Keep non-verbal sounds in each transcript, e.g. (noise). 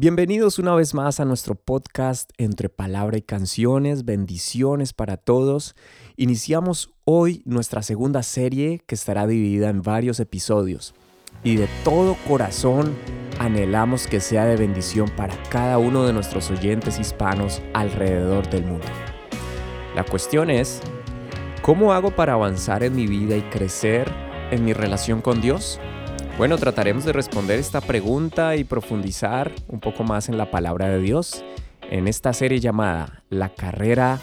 Bienvenidos una vez más a nuestro podcast Entre Palabra y Canciones, bendiciones para todos. Iniciamos hoy nuestra segunda serie que estará dividida en varios episodios y de todo corazón anhelamos que sea de bendición para cada uno de nuestros oyentes hispanos alrededor del mundo. La cuestión es, ¿cómo hago para avanzar en mi vida y crecer en mi relación con Dios? Bueno, trataremos de responder esta pregunta y profundizar un poco más en la palabra de Dios en esta serie llamada La carrera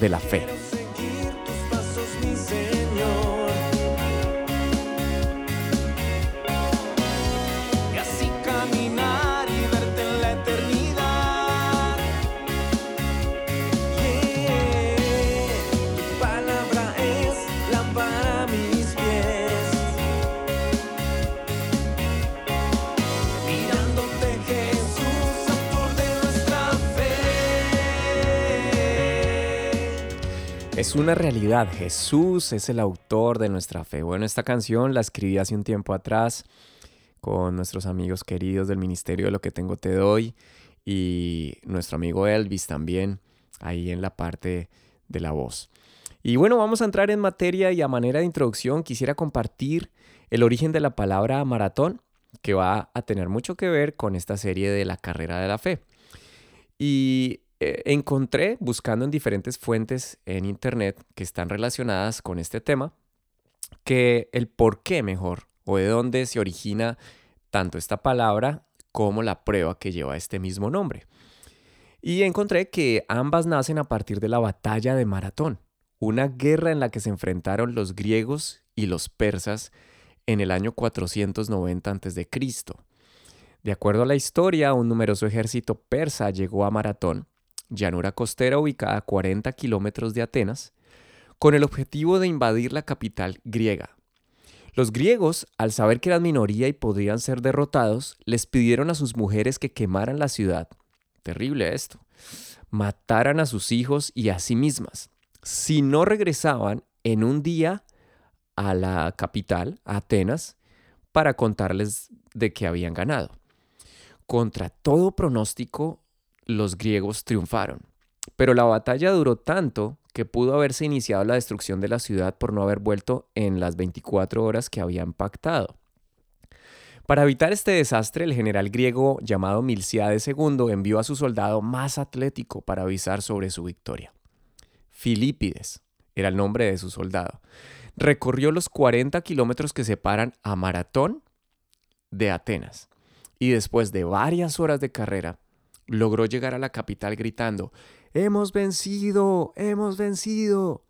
de la fe. Una realidad, Jesús es el autor de nuestra fe. Bueno, esta canción la escribí hace un tiempo atrás con nuestros amigos queridos del Ministerio de lo que tengo te doy y nuestro amigo Elvis también ahí en la parte de la voz. Y bueno, vamos a entrar en materia y a manera de introducción quisiera compartir el origen de la palabra maratón que va a tener mucho que ver con esta serie de la carrera de la fe. Y eh, encontré, buscando en diferentes fuentes en Internet que están relacionadas con este tema, que el por qué mejor o de dónde se origina tanto esta palabra como la prueba que lleva este mismo nombre. Y encontré que ambas nacen a partir de la batalla de Maratón, una guerra en la que se enfrentaron los griegos y los persas en el año 490 a.C. De acuerdo a la historia, un numeroso ejército persa llegó a Maratón llanura costera ubicada a 40 kilómetros de Atenas, con el objetivo de invadir la capital griega. Los griegos, al saber que eran minoría y podrían ser derrotados, les pidieron a sus mujeres que quemaran la ciudad. Terrible esto. Mataran a sus hijos y a sí mismas. Si no regresaban en un día a la capital, a Atenas, para contarles de que habían ganado. Contra todo pronóstico, los griegos triunfaron. Pero la batalla duró tanto que pudo haberse iniciado la destrucción de la ciudad por no haber vuelto en las 24 horas que habían pactado. Para evitar este desastre, el general griego llamado Milciades II envió a su soldado más atlético para avisar sobre su victoria. Filipides era el nombre de su soldado. Recorrió los 40 kilómetros que separan a Maratón de Atenas y después de varias horas de carrera logró llegar a la capital gritando, Hemos vencido, hemos vencido.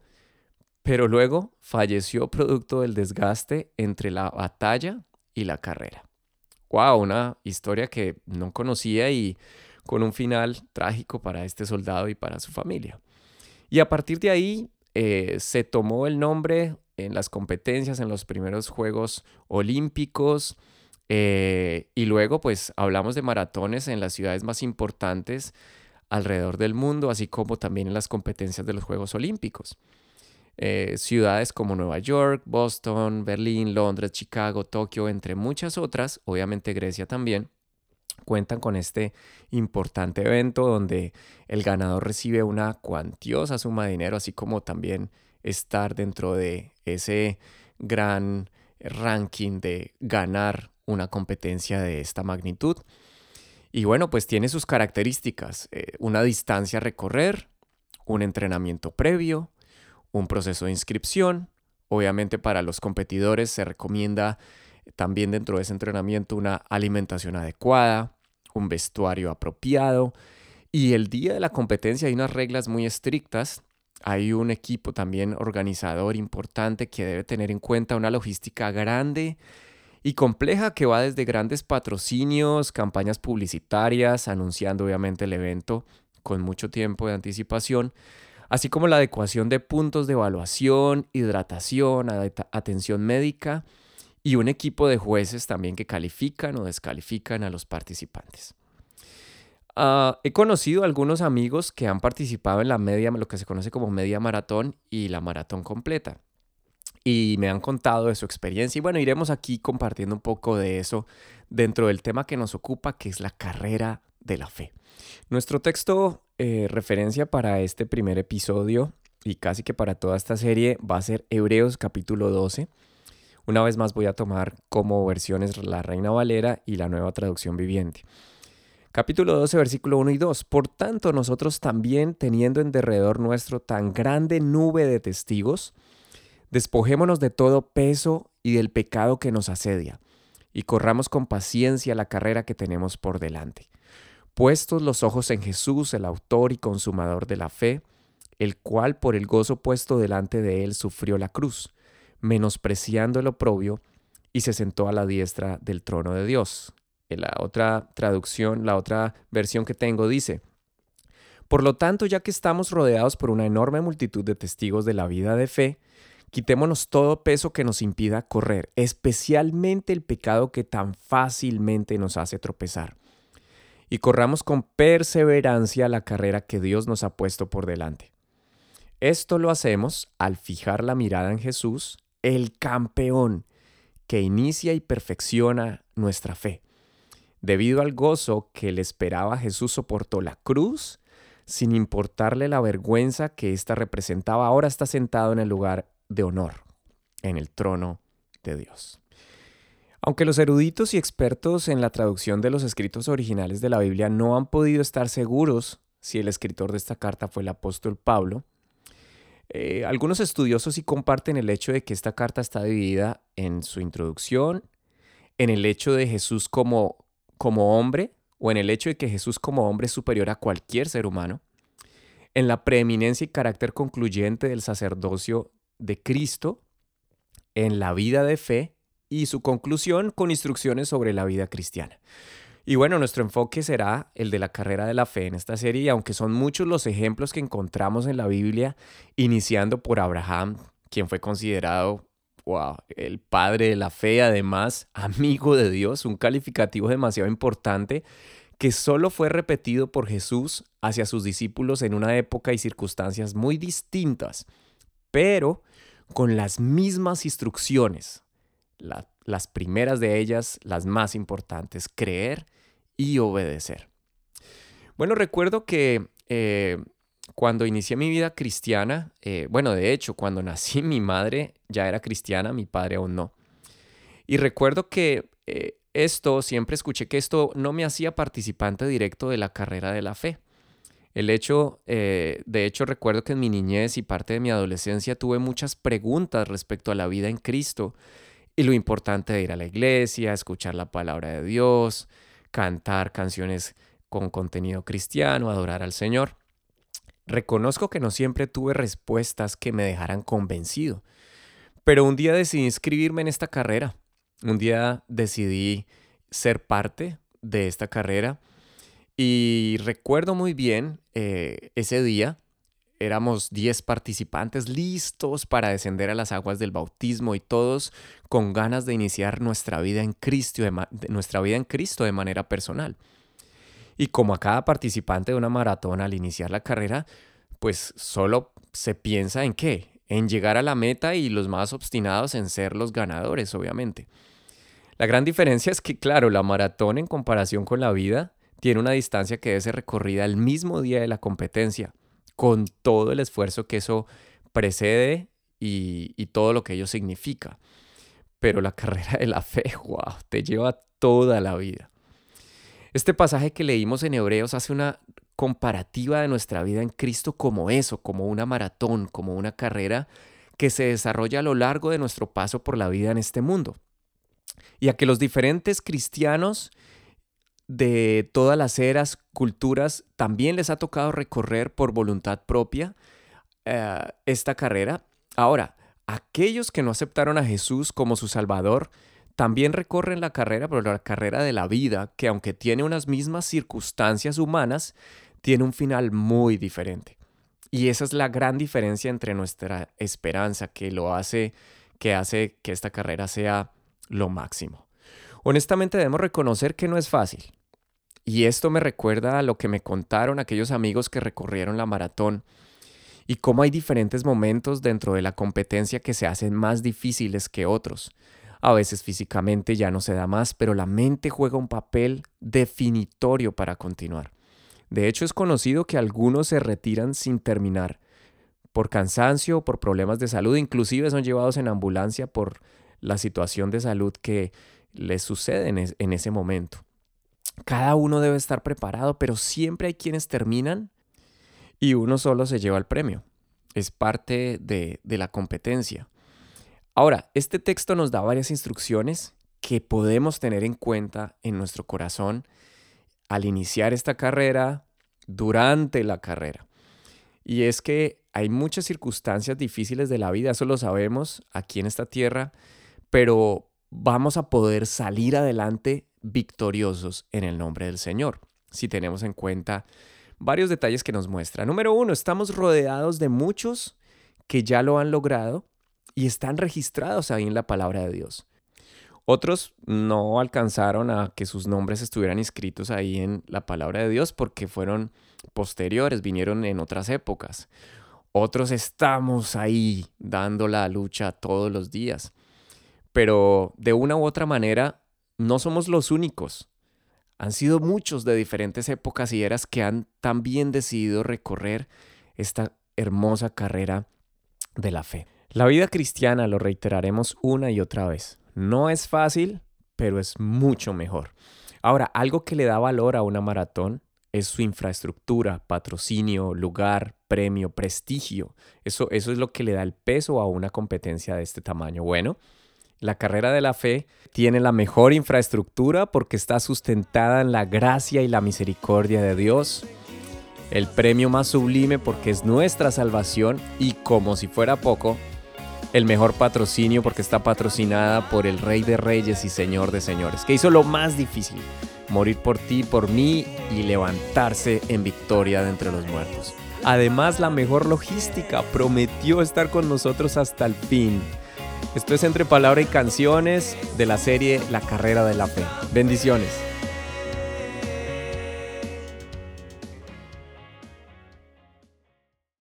Pero luego falleció producto del desgaste entre la batalla y la carrera. ¡Wow! Una historia que no conocía y con un final trágico para este soldado y para su familia. Y a partir de ahí eh, se tomó el nombre en las competencias, en los primeros Juegos Olímpicos, eh, y luego, pues hablamos de maratones en las ciudades más importantes alrededor del mundo, así como también en las competencias de los Juegos Olímpicos. Eh, ciudades como Nueva York, Boston, Berlín, Londres, Chicago, Tokio, entre muchas otras, obviamente Grecia también, cuentan con este importante evento donde el ganador recibe una cuantiosa suma de dinero, así como también estar dentro de ese gran ranking de ganar una competencia de esta magnitud. Y bueno, pues tiene sus características, eh, una distancia a recorrer, un entrenamiento previo, un proceso de inscripción. Obviamente para los competidores se recomienda también dentro de ese entrenamiento una alimentación adecuada, un vestuario apropiado. Y el día de la competencia hay unas reglas muy estrictas. Hay un equipo también organizador importante que debe tener en cuenta una logística grande y compleja que va desde grandes patrocinios, campañas publicitarias, anunciando obviamente el evento con mucho tiempo de anticipación, así como la adecuación de puntos de evaluación, hidratación, atención médica y un equipo de jueces también que califican o descalifican a los participantes. Ah, he conocido algunos amigos que han participado en la media, lo que se conoce como media maratón y la maratón completa y me han contado de su experiencia. Y bueno, iremos aquí compartiendo un poco de eso dentro del tema que nos ocupa, que es la carrera de la fe. Nuestro texto eh, referencia para este primer episodio y casi que para toda esta serie va a ser Hebreos capítulo 12. Una vez más voy a tomar como versiones la Reina Valera y la nueva traducción viviente. Capítulo 12, versículo 1 y 2. Por tanto, nosotros también, teniendo en derredor nuestro tan grande nube de testigos, despojémonos de todo peso y del pecado que nos asedia, y corramos con paciencia la carrera que tenemos por delante. Puestos los ojos en Jesús, el autor y consumador de la fe, el cual por el gozo puesto delante de él sufrió la cruz, menospreciando el oprobio, y se sentó a la diestra del trono de Dios. En la otra traducción, la otra versión que tengo dice, por lo tanto, ya que estamos rodeados por una enorme multitud de testigos de la vida de fe, quitémonos todo peso que nos impida correr, especialmente el pecado que tan fácilmente nos hace tropezar. Y corramos con perseverancia la carrera que Dios nos ha puesto por delante. Esto lo hacemos al fijar la mirada en Jesús, el campeón que inicia y perfecciona nuestra fe. Debido al gozo que le esperaba, Jesús soportó la cruz sin importarle la vergüenza que ésta representaba. Ahora está sentado en el lugar de honor, en el trono de Dios. Aunque los eruditos y expertos en la traducción de los escritos originales de la Biblia no han podido estar seguros si el escritor de esta carta fue el apóstol Pablo, eh, algunos estudiosos sí comparten el hecho de que esta carta está dividida en su introducción, en el hecho de Jesús como, como hombre, o en el hecho de que Jesús como hombre es superior a cualquier ser humano, en la preeminencia y carácter concluyente del sacerdocio de Cristo, en la vida de fe y su conclusión con instrucciones sobre la vida cristiana. Y bueno, nuestro enfoque será el de la carrera de la fe en esta serie, aunque son muchos los ejemplos que encontramos en la Biblia, iniciando por Abraham, quien fue considerado wow, el padre de la fe, además amigo de Dios, un calificativo demasiado importante que solo fue repetido por Jesús hacia sus discípulos en una época y circunstancias muy distintas, pero con las mismas instrucciones. las primeras de ellas, las más importantes, creer y obedecer. Bueno, recuerdo que eh, cuando inicié mi vida cristiana, eh, bueno, de hecho, cuando nací mi madre ya era cristiana, mi padre aún no. Y recuerdo que eh, esto, siempre escuché que esto no me hacía participante directo de la carrera de la fe. El hecho, de hecho, recuerdo que en mi niñez y parte de mi adolescencia tuve muchas preguntas respecto a la vida en Cristo y lo importante de ir a la iglesia, escuchar la palabra de Dios, cantar canciones con contenido cristiano, adorar al Señor. Reconozco que no siempre tuve respuestas que me dejaran convencido, pero un día decidí inscribirme en esta carrera. Un día decidí ser parte de esta carrera y recuerdo muy bien eh, ese día éramos 10 participantes listos para descender a las aguas del bautismo y todos con ganas de iniciar nuestra vida en Cristo de, nuestra vida en Cristo de manera personal. Y como a cada participante de una maratón al iniciar la carrera, pues solo se piensa en qué, en llegar a la meta y los más obstinados en ser los ganadores, obviamente. La gran diferencia es que, claro, la maratón en comparación con la vida tiene una distancia que debe ser recorrida el mismo día de la competencia con todo el esfuerzo que eso precede y, todo lo que ello significa. Pero la (laughs) carrera de la fe, wow, te lleva toda la vida. Este pasaje que leímos en Hebreos hace una comparativa de nuestra vida en Cristo como eso, como una maratón, como una carrera que se desarrolla a lo largo de nuestro paso por la vida en este mundo. Y a que los diferentes cristianos de todas las eras, culturas, también les ha tocado recorrer por voluntad propia eh, esta carrera. Ahora, aquellos que no aceptaron a Jesús como su Salvador, también recorren la carrera, pero la carrera de la vida, que aunque tiene unas mismas circunstancias humanas, tiene un final muy diferente. Y esa es la gran diferencia entre nuestra esperanza, que lo hace, que hace que esta carrera sea lo máximo. Honestamente debemos reconocer que no es fácil. Y esto me recuerda a lo que me contaron aquellos amigos que recorrieron la maratón y cómo hay diferentes momentos dentro de la competencia que se hacen más difíciles que otros. A veces físicamente ya no se da más, pero la mente juega un papel definitorio para continuar. De hecho, es conocido que algunos se retiran sin terminar por cansancio, por problemas de salud, inclusive son llevados en ambulancia por la situación de salud que les sucede en, ese momento. Cada uno debe estar preparado, pero siempre hay quienes terminan y uno solo se lleva el premio. Es parte de, de la competencia. Ahora, este texto nos da varias instrucciones que podemos tener en cuenta en nuestro corazón al iniciar esta carrera, durante la carrera. Y es que hay muchas circunstancias difíciles de la vida, eso lo sabemos aquí en esta tierra, pero vamos a poder salir adelante victoriosos en el nombre del Señor, si tenemos en cuenta varios detalles que nos muestra. Número uno, estamos rodeados de muchos que ya lo han logrado y están registrados ahí en la palabra de Dios. Otros no alcanzaron a que sus nombres estuvieran inscritos ahí en la palabra de Dios porque fueron posteriores, vinieron en otras épocas. Otros estamos ahí dando la lucha todos los días. Pero de una u otra manera, no somos los únicos. Han sido muchos de diferentes épocas y eras que han también decidido recorrer esta hermosa carrera de la fe. La vida cristiana, lo reiteraremos una y otra vez, no es fácil, pero es mucho mejor. Ahora, algo que le da valor a una maratón es su infraestructura, patrocinio, lugar, premio, prestigio. Eso, eso es lo que le da el peso a una competencia de este tamaño. Bueno, la carrera de la fe tiene la mejor infraestructura porque está sustentada en la gracia y la misericordia de Dios. El premio más sublime porque es nuestra salvación y como si fuera poco, el mejor patrocinio porque está patrocinada por el Rey de Reyes y Señor de Señores, que hizo lo más difícil, morir por ti, por mí y levantarse en victoria de entre los muertos. Además, la mejor logística prometió estar con nosotros hasta el fin. Esto es entre palabra y canciones de la serie La carrera de la fe. Bendiciones.